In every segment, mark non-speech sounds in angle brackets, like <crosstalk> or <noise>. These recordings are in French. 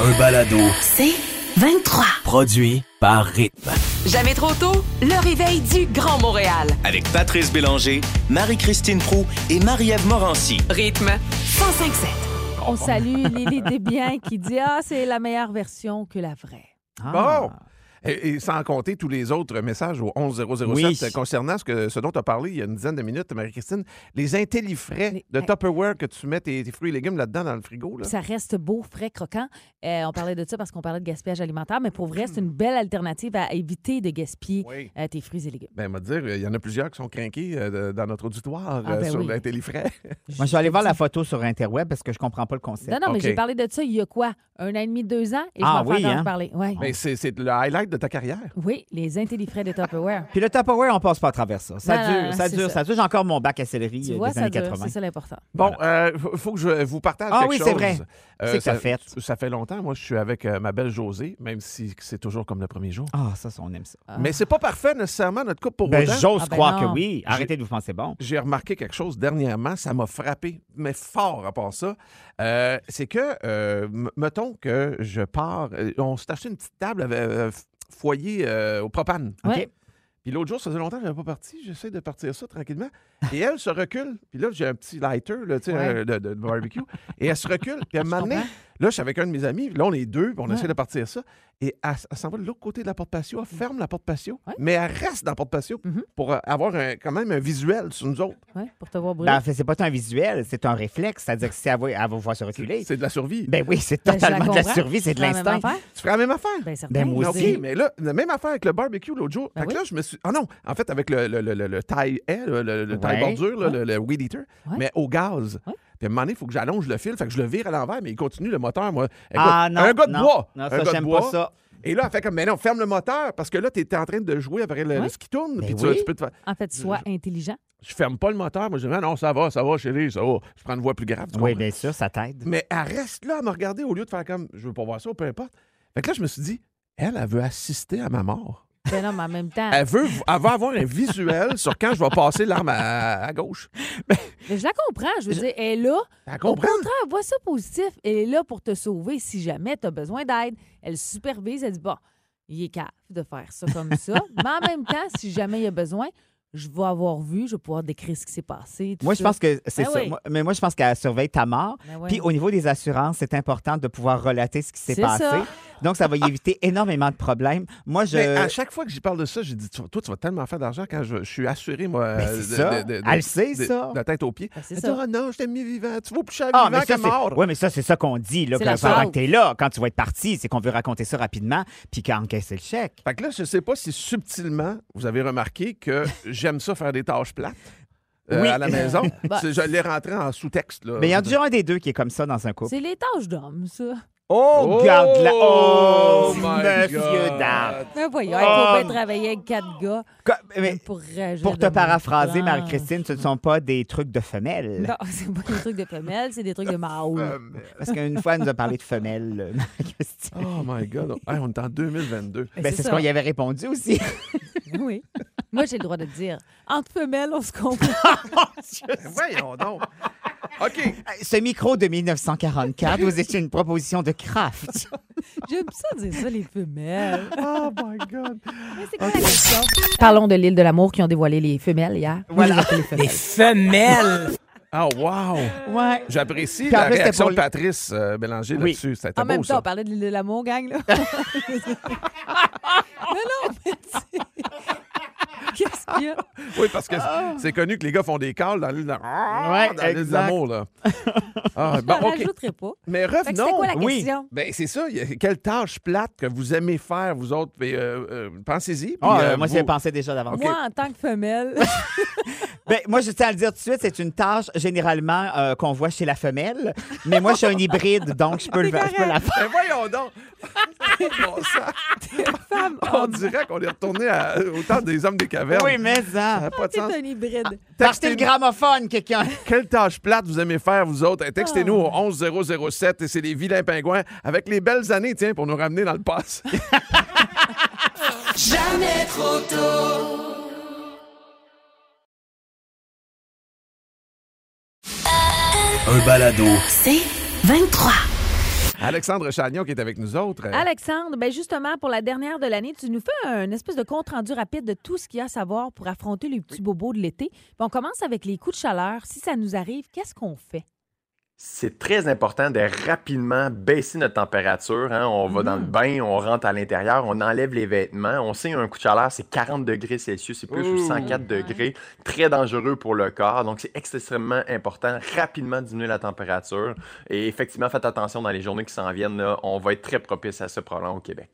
un balado C'est 23. produit par Rythme. Jamais trop tôt, le réveil du Grand Montréal. Avec Patrice Bélanger, Marie-Christine Prou et Marie-Ève Morancy. Rythme 1057. On salue Lily Desbiens qui dit Ah, c'est la meilleure version que la vraie. Bon! Et, et sans compter tous les autres messages au 11007 Oui. concernant ce, que, ce dont tu as parlé il y a une dizaine de minutes, Marie-Christine, les intellifrais Les- de. Tupperware que tu mets tes, tes fruits et légumes là-dedans dans le frigo. Là. Ça reste beau, frais, croquant. Euh, on parlait de ça parce qu'on parlait de gaspillage alimentaire, mais pour vrai, c'est une belle alternative à éviter de gaspiller Oui. euh, tes fruits et légumes. Ben, m'a dire, il y en a plusieurs qui sont craqués euh, dans notre auditoire Ah, euh, ben sur oui. l'intellifrais. <laughs> Moi, je vais aller voir la photo sur Interweb parce que je comprends pas le concept. Non, non, mais j'ai parlé de ça il y a quoi? Un an et demi, deux ans? Et Ah je m'en oui, fais encore hein? parler. Ouais. Mais c'est c'est le highlight de ta carrière. Oui, les intellifrais de Tupperware. Puis le Tupperware, on passe pas à travers ça. Ça Non, dure, non, ça dure, ça. ça dure. J'ai encore mon bac à céleri Tu euh, vois, des ça années dure. 80. C'est ça l'important. Bon, il faut, faut que je vous partage Ah quelque oui, chose. c'est vrai. Euh, C'est que ça, fait. Ça fait longtemps. Moi, je suis avec euh, ma belle Josée, même si c'est toujours comme le premier jour. Ah, ça, ça, on aime ça. Mais c'est pas parfait nécessairement, notre couple pour Ben, autant. j'ose Ah, ben croire non. que oui. Arrêtez de vous penser bon. J'ai remarqué quelque chose dernièrement, ça m'a frappé, mais fort à part ça. Euh, c'est que, euh, mettons que je pars, euh, on s'est acheté une petite table avec euh, foyer euh, au propane. Ouais. OK. Puis l'autre jour, ça faisait longtemps que je n'avais pas parti. J'essaie de partir ça tranquillement. Et elle se recule. Puis là, j'ai un petit lighter là, tu sais, Ouais. euh, de, de barbecue. Et elle se recule. Puis à un moment donné, comprends. Là, je suis avec un de mes amis. Là, on est deux. On Ouais. essaie de partir ça. Et elle, elle s'en va de l'autre côté de la porte patio. Elle ferme la porte patio. Ouais. Mais elle reste dans la porte patio Mhm. pour euh, avoir un- quand même un visuel sur nous autres. Ouais, pour te voir brûler. Ben, en fait, c'est pas un visuel, c'est un réflexe. C'est-à-dire que si elle va, elle va voir se reculer. C'est de la survie. Ben oui, c'est Ben, totalement de la survie, c'est de l'instinct. Tu ferais la même affaire? Ben. Ben, moi aussi. mais là, la même affaire avec le barbecue l'autre jour. Ben fait que oui. là, je me suis. Ah non, en fait, avec le, le, le, le, le taille haie, le, le, le taille Ouais. bordure, là, le, le weed eater, Ouais. mais au gaz. Puis à un moment donné, il faut que j'allonge le fil, fait que je le vire à l'envers, mais il continue le moteur, moi. Écoute, Ah non, un gars de non. bois. Non, un ça, gars de j'aime bois. pas ça. Et là, elle fait comme, mais non, ferme le moteur, parce que là, tu es en train de jouer avec le, Ouais. ce qui tourne. Ben puis tu, oui. tu peux te faire- En fait, sois intelligent. Je ferme pas le moteur. Moi, je dis, ah non, ça va, ça va, chérie, ça va. Je prends une voix plus grave. tu Oui, bien sûr, ça t'aide. Mais elle reste là à me regarder au lieu de faire comme, je veux pas voir ça, peu importe. Fait que là, je me suis dit, elle, elle veut assister à ma mort. Ben non, mais en même temps, Elle veut, elle va avoir un visuel sur quand je vais passer l'arme à, à gauche. mais je la comprends. Je veux dire, elle est là. Elle Au comprend? contraire, vois ça positif. Elle est là pour te sauver si jamais tu as besoin d'aide. Elle supervise, elle dit Bon, il est capable de faire ça comme ça. <laughs> Mais en même temps, si jamais il y a besoin, je vais avoir vu, je vais pouvoir décrire ce qui s'est passé. tout Moi, je pense que c'est Ben ça. oui. Moi- mais moi, je pense qu'elle surveille ta mort. Ben. Puis au niveau des assurances, c'est important de pouvoir relater ce qui s'est passé. ça. Donc, ça va y éviter <laughs> énormément de problèmes. Moi, je. Mais à chaque fois que j'y parle de ça, j'ai dit, toi, tu vas tellement faire d'argent quand je, je suis assuré, moi. Ben, euh, c'est ça. Elle le sait, de- ça. De la tête aux pieds. Ben, c'est Elle dit, ça. Ah non, je t'aime mieux vivant. Tu vaux plus cher Ah, vivant mais que c'est... mort. Ouais, mais ça, c'est ça qu'on dit là, la pendant que t'es là, quand tu vas être parti, c'est qu'on veut raconter ça rapidement, puis qu'à encaisser le chèque. Fait que là, je sais pas si subtilement, vous avez remarqué que <laughs> j'aime ça faire des tâches plates. euh, Oui. à la maison. <laughs> Bah. Je l'ai rentré en sous-texte. là. Mais il y en a toujours un des deux qui est comme ça dans un couple. C'est les tâches d'homme, ça. Oh, Oh, garde la... Oh, my monsieur God. dame. Ben voyons, il Oh. faut bien travailler avec quatre gars Mais pour te paraphraser, même Marie-Christine, ce ne sont pas des trucs de femelles. Non, <laughs> c'est pas des trucs de femelles, c'est des trucs de <laughs> mâle. Mais- Parce qu'une fois, elle nous a parlé de femelles, euh, Marie-Christine. Oh my God. Hey, on est en 2022. Ben, c'est ce qu'on y avait répondu aussi. Oui. Moi, j'ai le droit de te dire. Entre femelles, on se comprend. <laughs> Ben, Voyons donc. OK. Ce micro de 1944, vous étiez une proposition de Kraft. J'aime ça dire ça, les femelles. Oh my God. Mais c'est quoi la question? Parlons de l'île de l'amour qui ont dévoilé les femelles hier. Voilà. Les femelles. Oh, wow. Ouais. J'apprécie la plus, réaction pour de Patrice euh, Bélanger Oui. là-dessus. C'était En même beau, temps, ça. on parlait de l'île de l'amour, gang, là. <laughs> <laughs> mais non, mais <laughs> Qu'est-ce qu'il y a? Oui, parce que c'est connu que les gars font des calls dans l'île de, Ouais, dans l'île l'amour. Là. Ah, Je OK. rajouterai pas. Mais revenons. quoi la oui. question? Ben, c'est ça. Quelle tâche plate que vous aimez faire, vous autres? Euh, euh, Pensez-y. puis, Ah, euh, moi, vous- j'y ai pensé déjà d'avance. OK. Moi, en tant que femelle, <laughs> Ben, moi, je tiens à le dire tout de suite, c'est une tâche généralement euh, qu'on voit chez la femelle. Mais moi, je suis un hybride, donc je peux, le, je peux la faire. Ben, voyons donc. <laughs> Bon sang. femme, On dirait qu'on est retourné à- au temps des hommes des Oui, mais Ça ça. n'a pas de c'est un hybride. Partez le gramophone, quelqu'un. <laughs> Quelle tâche plate vous aimez faire, vous autres? Eh, Textez-nous au 11007 et c'est les vilains pingouins avec les belles années, tiens, pour nous ramener dans le passé. <laughs> Un balado. C'est 23. Alexandre Chagnon qui est avec nous autres. Euh, Alexandre, ben justement, pour la dernière de l'année, tu nous fais un espèce de compte-rendu rapide de tout ce qu'il y a à savoir pour affronter les petits bobos de l'été. On commence avec les coups de chaleur. Si ça nous arrive, qu'est-ce qu'on fait? C'est très important de rapidement baisser notre température. hein. On va dans le bain, on rentre à l'intérieur, on enlève les vêtements. On sait un coup de chaleur, c'est 40 degrés Celsius, c'est plus ou 104 degrés. Très dangereux pour le corps. Donc, c'est extrêmement important, rapidement diminuer la température. Et effectivement, faites attention dans les journées qui s'en viennent. là, on va être très propice à ce problème au Québec.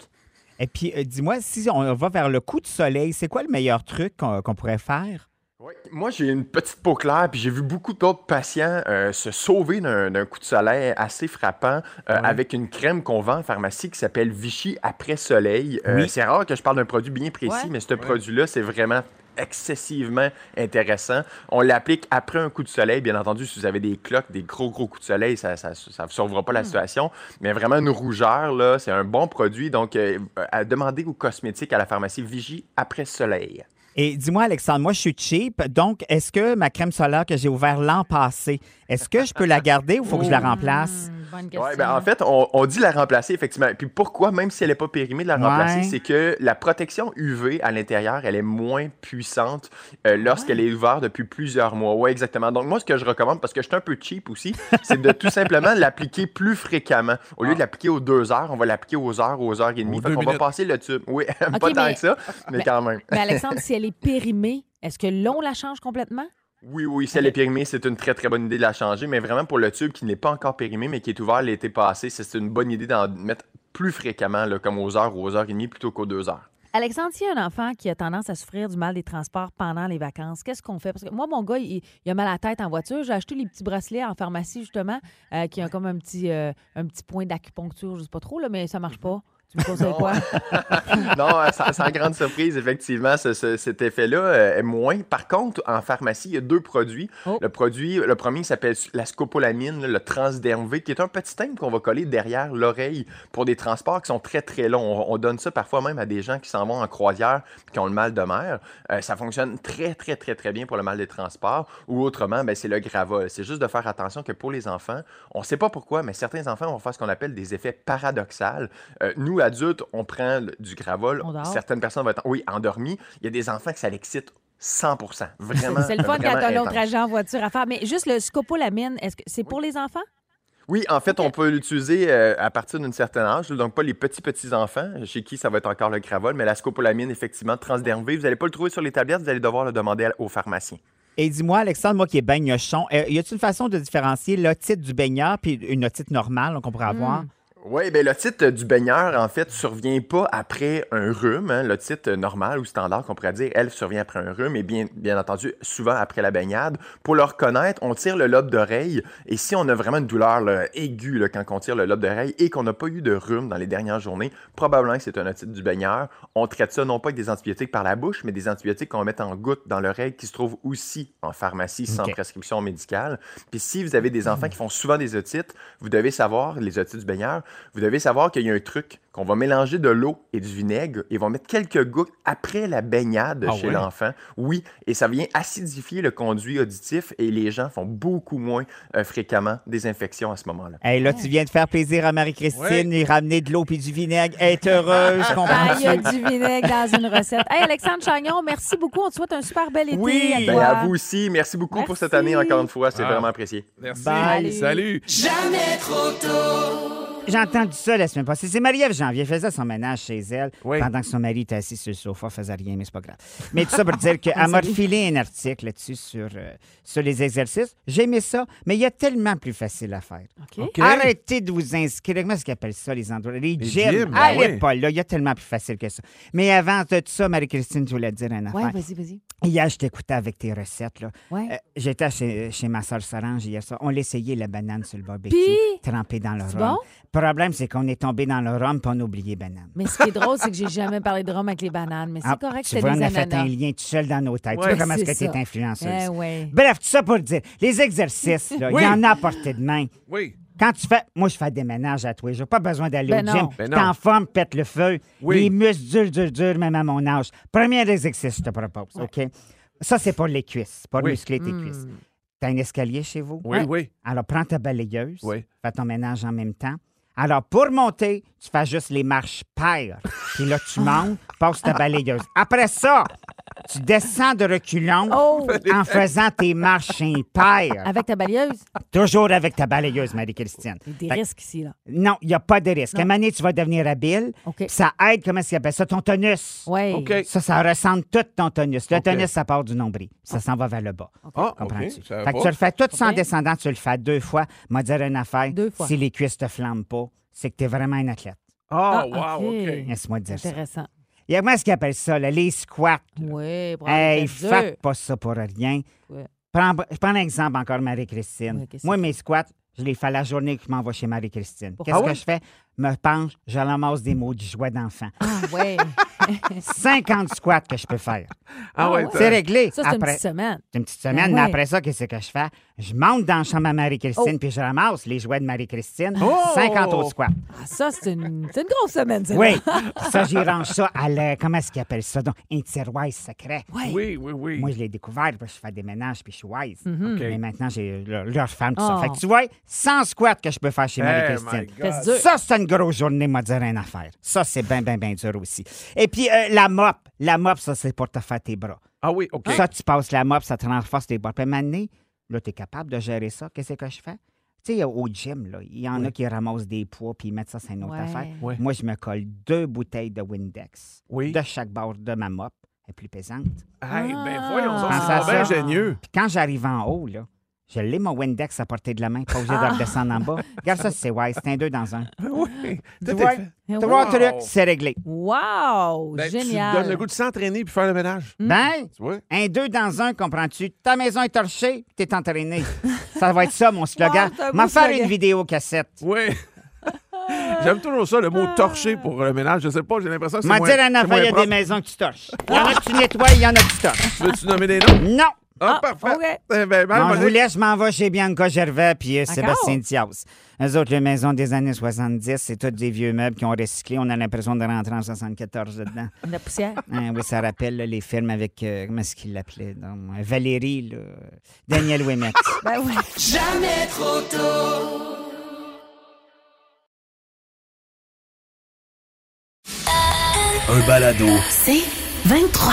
Et puis, euh, dis-moi, si on va vers le coup de soleil, c'est quoi le meilleur truc qu'on qu'on pourrait faire? Oui, Moi, j'ai une petite peau claire, puis j'ai vu beaucoup d'autres patients euh, se sauver d'un coup de soleil assez frappant euh, avec une crème qu'on vend en pharmacie qui s'appelle Vichy après soleil. Euh, Oui. C'est rare que je parle d'un produit bien précis, Ouais. mais ce produit-là, c'est vraiment excessivement intéressant. On l'applique après un coup de soleil. Bien entendu, si vous avez des cloques, des gros, gros coups de soleil, ça ne ça, sauvera pas la situation. Mais vraiment, une rougeur, là, c'est un bon produit. Donc, euh, à demander aux cosmétiques à la pharmacie Vichy après soleil. Et dis-moi, Alexandre, moi, je suis cheap. Donc, est-ce que ma crème solaire que j'ai ouverte l'an passé, est-ce que je peux la garder ou faut que je la remplace? Bonne question. Ouais, ben, en fait, on, on dit la remplacer, effectivement. Puis pourquoi, même si elle n'est pas périmée, de la Ouais. remplacer, c'est que la protection UV à l'intérieur, elle est moins puissante euh, lorsqu'elle est ouverte depuis plusieurs mois. Oui, exactement. Donc, moi, ce que je recommande, parce que je suis un peu cheap aussi, <laughs> c'est de tout simplement l'appliquer plus fréquemment. Au lieu de l'appliquer aux deux heures, on va l'appliquer aux heures, aux heures et demie. Fait qu'on va passer le tube. Oui, <laughs> pas tant que ça, mais mais- quand même. Mais <laughs> Alexandre, si elle est périmée, est-ce que l'on la change complètement? Oui, oui, si elle est périmée, c'est une très, très bonne idée de la changer. Mais vraiment, pour le tube qui n'est pas encore périmé, mais qui est ouvert l'été passé, c'est c'est une bonne idée d'en mettre plus fréquemment, là, comme aux heures ou aux heures et demie, plutôt qu'aux deux heures. Alexandre, s'il y a un enfant qui a tendance à souffrir du mal des transports pendant les vacances, qu'est-ce qu'on fait? Parce que moi, mon gars, il, il a mal à la tête en voiture. J'ai acheté les petits bracelets en pharmacie, justement, euh, qui ont comme un petit, euh, un petit point d'acupuncture, je sais pas trop, là, mais ça marche pas. Tu me conseilles quoi? <laughs> non, euh, sans, sans grande surprise, effectivement, ce- ce- cet effet-là euh, est moins. Par contre, en pharmacie, il y a deux produits. Oh. Le produit, le premier s'appelle la scopolamine, le Transderm V, qui est un petit thème qu'on va coller derrière l'oreille pour des transports qui sont très, très longs. On, on donne ça parfois même à des gens qui s'en vont en croisière qui ont le mal de mer. Euh, ça fonctionne très, très, très, très bien pour le mal des transports. Ou autrement, ben, c'est le Gravol. C'est juste de faire attention que pour les enfants, on ne sait pas pourquoi, mais certains enfants vont faire ce qu'on appelle des effets paradoxaux. Euh, nous, adultes, on prend le- du Gravol. On dort. Certaines personnes vont être, oui, endormies. Il y a des enfants que ça l'excite 100% Vraiment. C'est le fun quand vraiment t'as intense. agent en voiture à faire. Mais juste le scopolamine, est-ce que c'est pour les enfants? Oui, en fait, on peut l'utiliser euh, à partir d'un certain âge, donc pas les petits petits enfants, chez qui ça va être encore le Gravol, mais la scopolamine, effectivement, Transderm V, vous n'allez pas le trouver sur les tablettes, vous allez devoir le demander à- au pharmacien. Et dis-moi, Alexandre, moi qui est baignochon, euh, y a-t-il une façon de différencier l'otite du baigneur puis une otite normale qu'on pourrait avoir? Oui, bien, l'otite du baigneur, en fait, survient pas après un rhume. Hein. L'otite normale ou standard, qu'on pourrait dire, elle survient après un rhume et bien, bien entendu, souvent après la baignade. Pour le reconnaître, on tire le lobe d'oreille et si on a vraiment une douleur là, aiguë là, quand on tire le lobe d'oreille et qu'on n'a pas eu de rhume dans les dernières journées, probablement que c'est un otite du baigneur. On traite ça non pas avec des antibiotiques par la bouche, mais des antibiotiques qu'on mettre en gouttes dans l'oreille qui se trouvent aussi en pharmacie sans prescription médicale. Puis si vous avez des enfants qui font souvent des otites, vous devez savoir, les otites du baigneur, vous devez savoir qu'il y a un truc qu'on va mélanger de l'eau et du vinaigre et on va mettre quelques gouttes après la baignade Ah chez ouais? l'enfant. Oui, et ça vient acidifier le conduit auditif et les gens font beaucoup moins euh, fréquemment des infections à ce moment-là. Hey, là, tu viens de faire plaisir à Marie-Christine, Ouais. lui ramener de l'eau puis du vinaigre. Est heureuse, Ah, comprends il y a du vinaigre dans une recette. Hey, Alexandre Chagnon, merci beaucoup. On te souhaite un super bel été. Oui, à Ben, à vous aussi, merci beaucoup pour cette année encore une fois, c'est Ah. vraiment apprécié. Merci. Bye. Salut. J'ai entendu ça la semaine passée. C'est Marie-Ève Janvier, elle faisait son ménage chez elle Oui. pendant que son mari était assis sur le sofa, faisait rien, mais c'est pas grave. Mais tout ça pour <laughs> dire qu'elle m'a refilé un article là-dessus sur, euh, sur les exercices. J'ai aimé ça, mais il y a tellement plus facile à faire. Arrêtez de vous inscrire. Comment est-ce qu'ils appellent ça, les endroits? Les, Les gyms. gyms, ben Allez oui. pas là. Il y a tellement plus facile que ça. Mais avant de tout ça, Marie-Christine, je voulais te dire Ouais, affaire. vas-y, vas-y. Hier, je t'écoutais avec tes recettes. Là. Ouais. Euh, J'étais chez, chez ma soeur Solange hier soir. On l'essayait, la banane sur le barbecue, Puis? trempée dans le rhum. bon? Le problème, c'est qu'on est tombé dans le rhum puis oublié banane. Mais ce qui est drôle, c'est que j'ai jamais parlé de rhum avec les bananes. Mais c'est Ah, correct, tu c'était vois, des on a fait un ananas. lien tout seul dans nos têtes. tu vois comment est-ce que c'est tu es influenceuse. Eh ouais. Bref, tout ça pour dire, les exercices, il Oui. y en a à portée de main. Oui. Quand tu fais. Moi, je fais des ménages à tous les jours. Pas besoin d'aller Ben au gym. non. Ben T'es en forme, pète le feu. Oui. Les muscles durs, durs, durs, même à mon âge. Premier exercice, je te propose. OK? Ça, c'est pour les cuisses, pour Oui. muscler tes Hmm. cuisses. T'as un escalier chez vous? Oui, oui. Alors, prends ta balayeuse. Oui. Fais ton ménage en même temps. Alors, pour monter, tu fais juste les marches paires. Puis là, tu montes, passes ta balayeuse. Après ça, tu descends de reculons Oh! en faisant tes marches impaires. Avec ta balayeuse? Toujours avec ta balayeuse, Marie-Christine. Il y a des Fait- risques ici, là. Non, il n'y a pas de risque. À un moment donné, tu vas devenir habile. Ça aide, comment est-ce ça, ton tonus. Oui. Ça, ça ressemble tout ton tonus. Le tonus, ça part du nombril. Ça s'en va vers le bas. Ah, OK. Comprends-tu? Fait que tu le fais tout sans descendant, tu le fais deux fois. M'a dire une affaire. Deux fois. Si les cuisses te flamment pas, c'est que tu es vraiment un athlète. Ah, Ah, wow, OK. OK. Laisse-moi te dire ça. Intéressant. Il y a comment est-ce qu'ils appellent ça, là, les squats. Oui, pour Hey, faites pas ça pour rien. Ouais. Prends, je prends un exemple encore, Marie-Christine. Ouais, Moi, mes squats, je les fais la journée que je m'en vais chez Marie-Christine. Qu'est-ce Ah que oui? je fais? Me penche, je ramasse des mots du jouet d'enfant. Ah, oui. 50 <laughs> squats que je peux faire. Ah, Ah ouais. ouais. C'est réglé. Ça, c'est une Après, petite semaine. c'est une petite semaine, Ben mais ouais. après ça, qu'est-ce que je fais? Je monte dans la chambre à Marie-Christine, Oh. puis je ramasse les jouets de Marie-Christine. Oh! 50 autres squats. Ah, ça, c'est une, c'est une grosse semaine, ça. Oui, <laughs> ça, j'y range ça à. Comment est-ce qu'ils appellent ça? Donc, un tiroir secret. Oui, oui, oui. Moi, je l'ai découvert parce que je fais des ménages puis je suis wise. Mhm. OK. Mais maintenant, j'ai leur, leur femme, tout ça. Oh. Fait que tu vois, 100 squats que je peux faire chez Marie-Christine. Ça, c'est une grosse journée, m'a dire une affaire. Ça, c'est bien, bien, bien dur aussi. Et puis, euh, la mop. La mop, ça, c'est pour te faire tes bras. Ah oui, OK. Ça, tu passes la mop, ça te renforce tes bras. Puis, maintenant, là, tu es capable de gérer ça. Qu'est-ce que je fais? Tu sais, au gym, là, il y en a qui ramassent des poids puis ils mettent ça sur une autre Ouais. affaire. Moi, je me colle deux bouteilles de Windex Oui. de chaque bord de ma mop. Elle est plus pesante. Hey, ben Ah. voyons, c'est bien ingénieux. Puis quand j'arrive en haut, là, je l'ai mon Windex à portée de la main, pas obligé de redescendre en bas. Regarde ça, c'est wise. C'est un deux dans un. Oui. Tu vois, trois trucs, c'est réglé. Wow! Ben, Tu Génial. te donnes le goût de s'entraîner puis faire le ménage. Ben, Tu vois? un deux dans un, comprends-tu? Ta maison est torchée, t'es entraîné. <laughs> ça va être ça, mon slogan. Wow, M'en faire slogan. une vidéo cassette. Oui. <laughs> J'aime toujours ça, le mot torcher pour le ménage. Je sais pas, j'ai l'impression que c'est M'en dire moins il y a des maisons que tu torches. Il y en a que tu nettoies, il y en a que tu torches. Veux-tu nommer des noms? Non! Ah, Ah, parfait. OK. Eh ben, ben, vous Monique, laisse, je m'en vais chez Bianca Gervais puis euh. Sébastien Thias. Eux autres, les maisons des années 70, c'est tous des vieux meubles qui ont recyclé. On a l'impression de rentrer en 74 dedans. <laughs> La poussière. Hein, oui, ça rappelle là, les films avec, euh, comment est-ce qu'il l'appelait? donc, Valérie, là, Daniel Ouimet. <laughs> Ben oui. Un balado. C'est 23.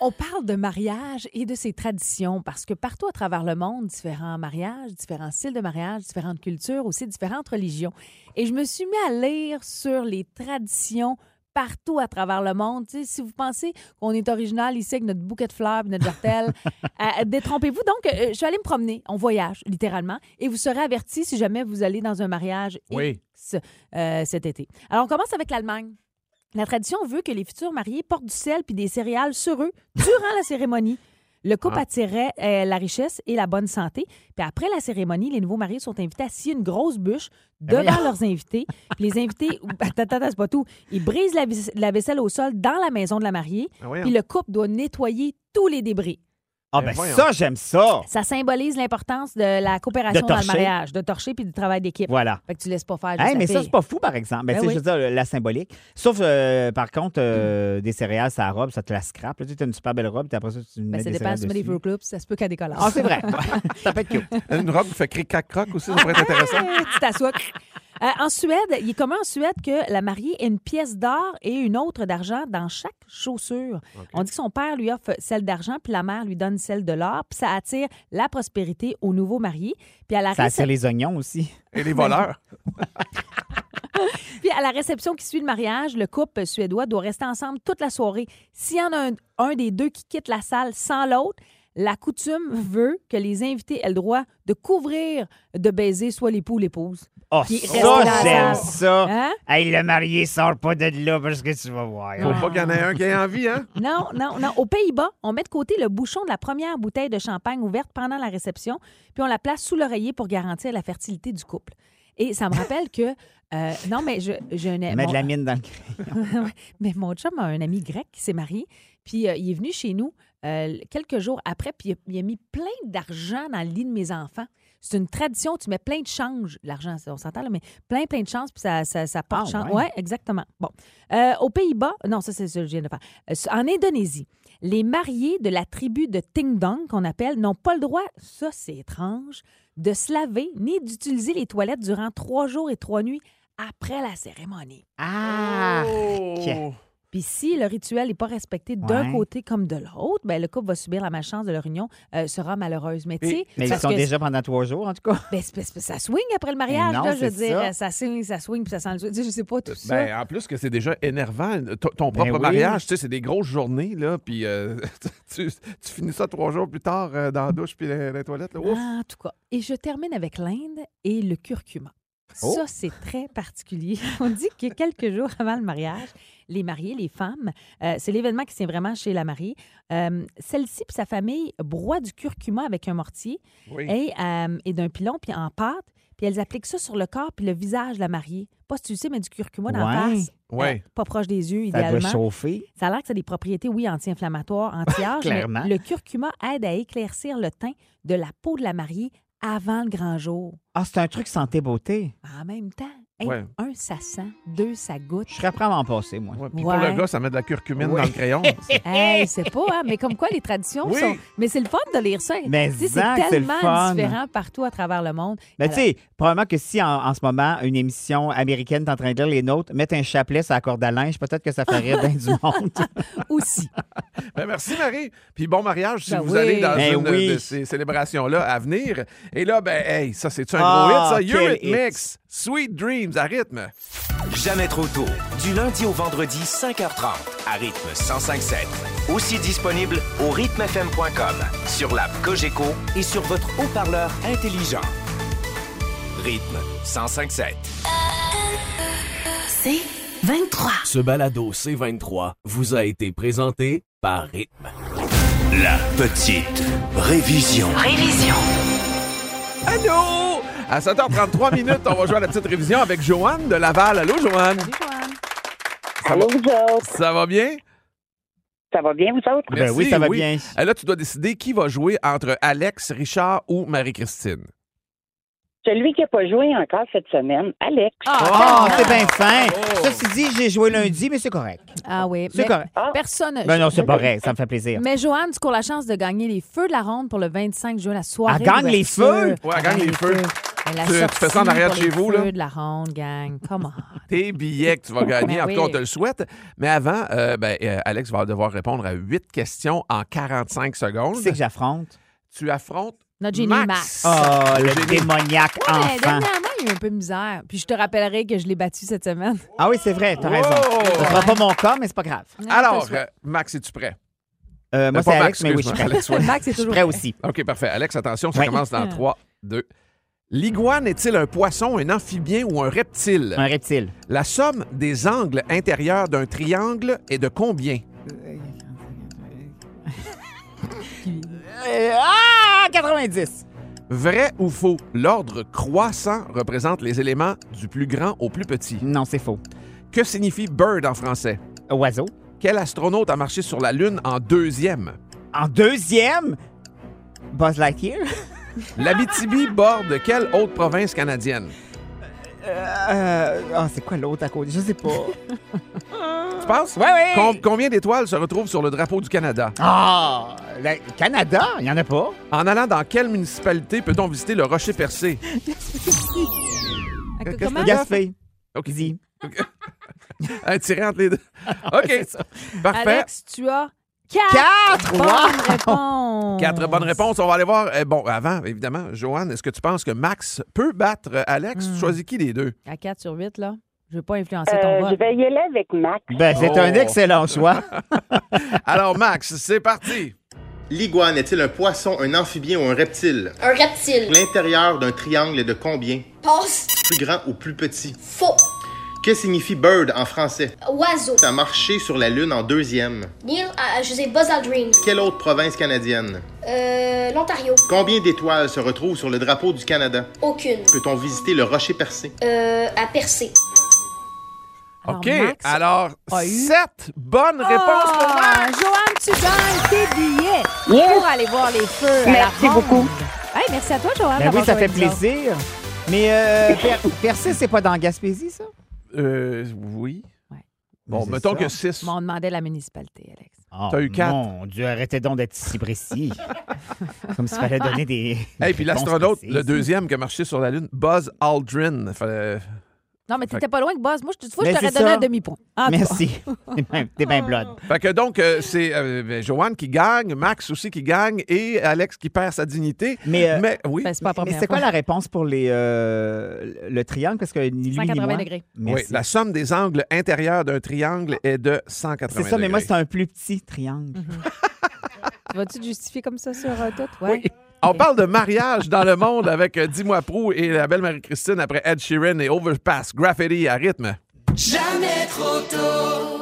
On parle de mariage et de ses traditions parce que partout à travers le monde, différents mariages, différents styles de mariage, différentes cultures, aussi différentes religions. Et je me suis mis à lire sur les traditions partout à travers le monde. Si vous pensez qu'on est original ici avec notre bouquet de fleurs et notre jartel, <laughs> euh, détrompez-vous. Donc, euh, je suis allée me promener. On voyage, littéralement. Et vous serez avertis si jamais vous allez dans un mariage Oui. X, euh, cet été. Alors, on commence avec l'Allemagne. La tradition veut que les futurs mariés portent du sel puis des céréales sur eux durant la cérémonie. Le couple Ah. attirait euh, la richesse et la bonne santé. Puis après la cérémonie, les nouveaux mariés sont invités à scier une grosse bûche Ben devant leurs invités. Puis les invités, <laughs> attends, attends, c'est pas tout. Ils brisent la, la vaisselle au sol dans la maison de la mariée. Voyons. Puis le couple doit nettoyer tous les débris. Ah, Ben ben voyons. ça, j'aime ça. Ça symbolise l'importance de la coopération De dans le torcher. mariage, de torcher puis du travail d'équipe. Voilà. Fait que tu laisses pas faire juste Hey, la mais ça, fille. c'est pas fou, par exemple. Ben, Ben tu sais, oui. je veux dire, la symbolique. Sauf, euh, par contre, euh, des céréales, ça robe, ça te la scrape. Là, tu as une super belle robe, puis après ça, tu Ben, mets ça des dépend céréales si tu mets des dessus. Fruit Loops, ça se peut qu'elle décolle. Ah, c'est vrai. <laughs> ça peut être cute. Une robe qui fait cric-crac-croc aussi, ça pourrait être <laughs> intéressant. tu t'assois. Euh, en Suède, il est commun en Suède que la mariée ait une pièce d'or et une autre d'argent dans chaque chaussure. On dit que son père lui offre celle d'argent, puis la mère lui donne celle de l'or, puis ça attire la prospérité aux nouveaux mariés. Puis à la, Ça attire les oignons aussi. <laughs> Et les voleurs. puis à la réception qui suit le mariage, le couple suédois doit rester ensemble toute la soirée. S'il y en a un, un des deux qui quitte la salle sans l'autre, la coutume veut que les invités aient le droit de couvrir de baiser soit l'époux ou l'épouse. Oh, Puis ça, j'aime ça. Hein? Hey, le marié, sort pas de là parce que tu vas voir. Faut pas qu'il y en ait un qui ait envie, hein? <laughs> Non, non, non. Aux Pays-Bas, on met de côté le bouchon de la première bouteille de champagne ouverte pendant la réception, puis on la place sous l'oreiller pour garantir la fertilité du couple. Et ça me rappelle que. euh, non, mais je, je n'ai. Mets mon- de la mine dans le crayon. <laughs> Mais mon chum a un ami grec qui s'est marié, puis euh, il est venu chez nous euh, quelques jours après, puis il a, il a mis plein d'argent dans le lit de mes enfants. C'est une tradition, tu mets plein de change, l'argent, on s'entend, là, mais plein, plein de change, puis ça, ça, ça porte Ah, chance. ouais. Ouais, exactement. Bon. Euh, aux Pays-Bas, non, ça, c'est ce que je viens de faire. Euh, en Indonésie, les mariés de la tribu de Ting Dong, qu'on appelle, n'ont pas le droit, ça, c'est étrange, de se laver ni d'utiliser les toilettes durant trois jours et trois nuits après la cérémonie. Ah! Oh. Puis si le rituel n'est pas respecté d'un Ouais. côté comme de l'autre, ben le couple va subir la malchance de leur union, euh, sera malheureuse. Mais tu sais, Mais ils parce sont que déjà pendant trois jours, en tout cas. ben, c'est- c'est- ça swing après le mariage, non, là, je veux c'est dire. ça. Swing, ça swing, puis ça sent le... Tu sais, Je sais pas, tout ça. Ben, en plus que c'est déjà énervant. Ton, ton propre oui. mariage, tu sais, c'est des grosses journées, là, puis euh, <laughs> tu, tu finis ça trois jours plus tard euh, dans la douche puis les, les toilettes. Là. Ouf. En tout cas. Et je termine avec l'Inde et le curcuma. Oh. Ça, c'est très particulier. <laughs> On dit que quelques jours avant le mariage, les mariés, les femmes, euh, c'est l'événement qui tient vraiment chez la mariée. Euh, Celle-ci et sa famille broient du curcuma avec un mortier Oui. et, euh, et d'un pilon, puis en pâte, puis elles appliquent ça sur le corps puis le visage de la mariée. Pas si tu le sais, mais du curcuma dans la face. Ouais. pas proche des yeux, Ça idéalement. chauffer. Ça a l'air que ça a des propriétés, oui, anti-inflammatoires, <laughs> anti-âge. Clairement. le curcuma aide à éclaircir le teint de la peau de la mariée avant le grand jour. Ah, c'est un truc santé-beauté. En même temps, hey, Ouais. un, ça sent, deux, ça goûte. Je serais prêt à m'en passer, moi. Ouais, Puis Ouais. pour le gars, ça met de la curcumine dans le crayon. <laughs> Hey, c'est pas, hein, mais comme quoi les traditions Oui. sont. Mais c'est le fun de lire ça. Mais Tu sais, c'est c'est le tellement fun. différent partout à travers le monde. Mais tu sais, probablement que si en, en ce moment, une émission américaine est en train de lire les nôtres, mettre un chapelet sur la corde à linge, peut-être que ça fait rire bien du monde. <laughs> Aussi. <laughs> Ben, merci, Marie. Puis bon mariage si Ben vous oui. allez dans Ben une oui. de ces célébrations-là à venir. Et là, ben, hey, ça, c'est-tu un Ah, gros hit, ça? quel Eurythmics, Sweet Dreams, à rythme. Jamais trop tôt. Du lundi au vendredi, 5h30, à rythme 105.7. Aussi disponible au rythmefm.com, sur l'app Cogeco et sur votre haut-parleur intelligent. Rythme 105.7. C'est 23. Ce balado C23 vous a été présenté par Rythme. La petite révision. Révision. Allô? À 7h33 minutes, on va jouer à la petite révision avec Joanne de Laval. Allô, Joanne? Salut, Joanne. Ça Allô, va, vous autres? ça va bien? Ça va bien, vous autres? ben oui, ça va oui. bien. Et là, tu dois décider qui va jouer entre Alex, Richard ou Marie-Christine. Celui qui n'a pas joué encore cette semaine, Alex. Ah, tellement. c'est bien fin. Oh. Ceci dit, j'ai joué lundi, mais c'est correct. Ah oui. C'est mais correct. Ah. Personne. Ben non, c'est pas vrai. Ça me fait plaisir. Mais Joanne, tu cours la chance de gagner les feux de la ronde pour le 25 juin, la soirée. Elle gagne les feux? Ouais, elle gagne les feux. La Tu- tu fais ça en arrière de chez vous, là? de la ronde, gang. Come on. <laughs> Tes billets que tu vas <laughs> gagner, Ben en tout cas, on te le souhaite. Mais avant, euh, ben, euh, Alex va devoir répondre à huit questions en 45 secondes. C'est que j'affronte? Tu affrontes Notre génie Max. Max. Oh, le Génie. démoniaque Ouais, mais enfant. dernièrement, il y a eu un peu de misère. Puis je te rappellerai que je l'ai battu cette semaine. Ah oui, c'est vrai, t'as raison. Oh! Ce sera pas mon cas, mais c'est pas grave. Alors, euh, Max, es-tu prêt? Euh, moi, c'est Alex, Max, mais oui, je suis prêt. Alex, ouais. Max est Je suis toujours prêt aussi. OK, parfait. Alex, attention, ça commence dans <laughs> 3, 2. L'iguane est-il un poisson, un amphibien ou un reptile? Un reptile. La somme des angles intérieurs d'un triangle est de combien? Euh, ah, 90. Vrai ou faux? L'ordre croissant représente les éléments du plus grand au plus petit. Non, c'est faux. Que signifie bird en français? Oiseau. Quel astronaute a marché sur la Lune en deuxième? En deuxième, Buzz Lightyear? L'Abitibi borde quelle autre province canadienne? Euh, ah, c'est quoi l'autre à côté? Je sais pas. Tu penses? Ouais, ouais. Com- combien d'étoiles se retrouvent sur le drapeau du Canada? Ah, le Canada, il y en a pas? En allant dans quelle municipalité peut-on visiter le Rocher Percé? Qu'est-ce que- Gaspé. OK. Dis. <laughs> Un tiré entre les deux. <laughs> OK. c'est ça. Parfait. Alex, tu as quatre, Quatre! bonnes Wow! réponses. Quatre bonnes réponses. On va aller voir. euh, bon, avant, évidemment, Joanne, est-ce que tu penses que Max peut battre euh, Alex? Hmm. Tu choisis qui des deux? À 4 sur 8, là. Je ne veux pas influencer ton Euh, je vote. vais y aller avec Max. Ben, c'est Oh. un excellent choix. <laughs> Alors, Max, c'est parti. L'iguane est-il un poisson, un amphibien ou un reptile? Un reptile. L'intérieur d'un triangle est de combien? Passe. Plus grand ou plus petit? Faux. Que signifie bird en français? Oiseau. A marché sur la Lune en deuxième. Neil, euh, je sais Buzz Aldrin. Quelle autre province canadienne? Euh, L'Ontario. Combien d'étoiles se retrouvent sur le drapeau du Canada? Aucune. Peut-on visiter le rocher percé? Euh, à. Alors, OK. Max Alors, a eu- sept bonnes réponses pour Ah, Max. Joanne, tu gagnes tes billets Yes. pour aller voir les feux à Merci la beaucoup. Hey, merci à toi, Joanne. Ben oui, ça fait plaisir. Mais euh, per- Percé, c'est pas dans Gaspésie, ça? Euh, oui. Ouais. Bon, c'est mettons ça. que six. Mais on demandait la municipalité, Alex. Oh, T'as eu quatre. Mon Dieu, arrêtez donc d'être si précis. <laughs> Comme s'il fallait donner des. Et puis l'astronaute, le deuxième qui a marché sur la Lune, Buzz Aldrin. Fallait, Non, mais t'étais pas loin que Buzz. Moi, je, tu vois, je t'aurais donné ça. un demi-point. En. Merci. <laughs> T'es bien- blood. <laughs> Fait que donc, euh, c'est euh, ben, Joanne qui gagne, Max aussi qui gagne et Alex qui perd sa dignité. Mais, euh, Mais oui, Ben, c'est pas la Mais c'est quoi la réponse pour les, euh, le triangle? Parce que ni lui ni 180 moi... degrés. oui, Merci. la somme des angles intérieurs d'un triangle est de 180 C'est ça, mais moi, degrés. c'est un plus petit triangle. <laughs> Vas-tu te justifier comme ça sur euh, tout? Ouais. Oui. On parle de mariage dans le monde avec euh, Dis-moi Prou et la belle Marie-Christine après Ed Sheeran et Overpass Graffiti à rythme. Jamais trop tôt.